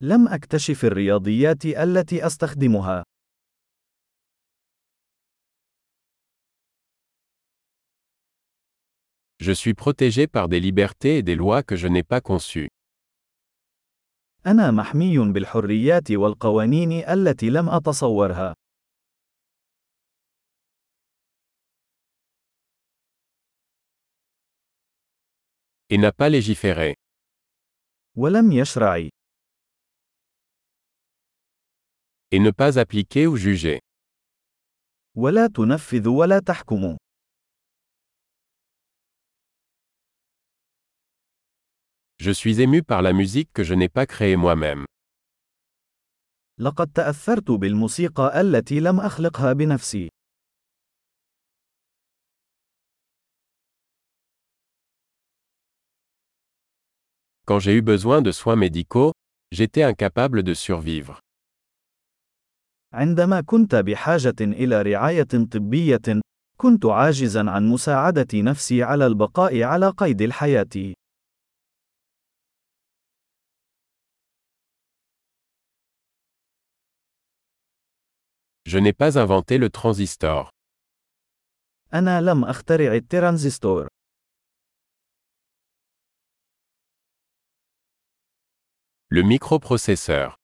لم أكتشف الرياضيات التي أستخدمها. Je suis protégé par des libertés et des lois que je n'ai pas conçues. أنا محمي بالحريات والقوانين التي لم أتصورها. Et n'a pas légiféré. ولم يشرع. et ne pas appliquer ou juger. Je suis ému par la musique que je n'ai pas créée moi-même. Quand j'ai eu besoin de soins médicaux, j'étais incapable de survivre. عندما كنت بحاجة إلى رعاية طبية، كنت عاجزا عن مساعدة نفسي على البقاء على قيد الحياة. Je n'ai pas inventé le transistor. أنا لم أخترع الترانزستور. Le microprocesseur.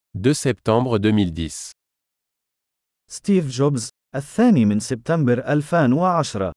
2 septembre 2010 Steve Jobs, le 2 septembre 2010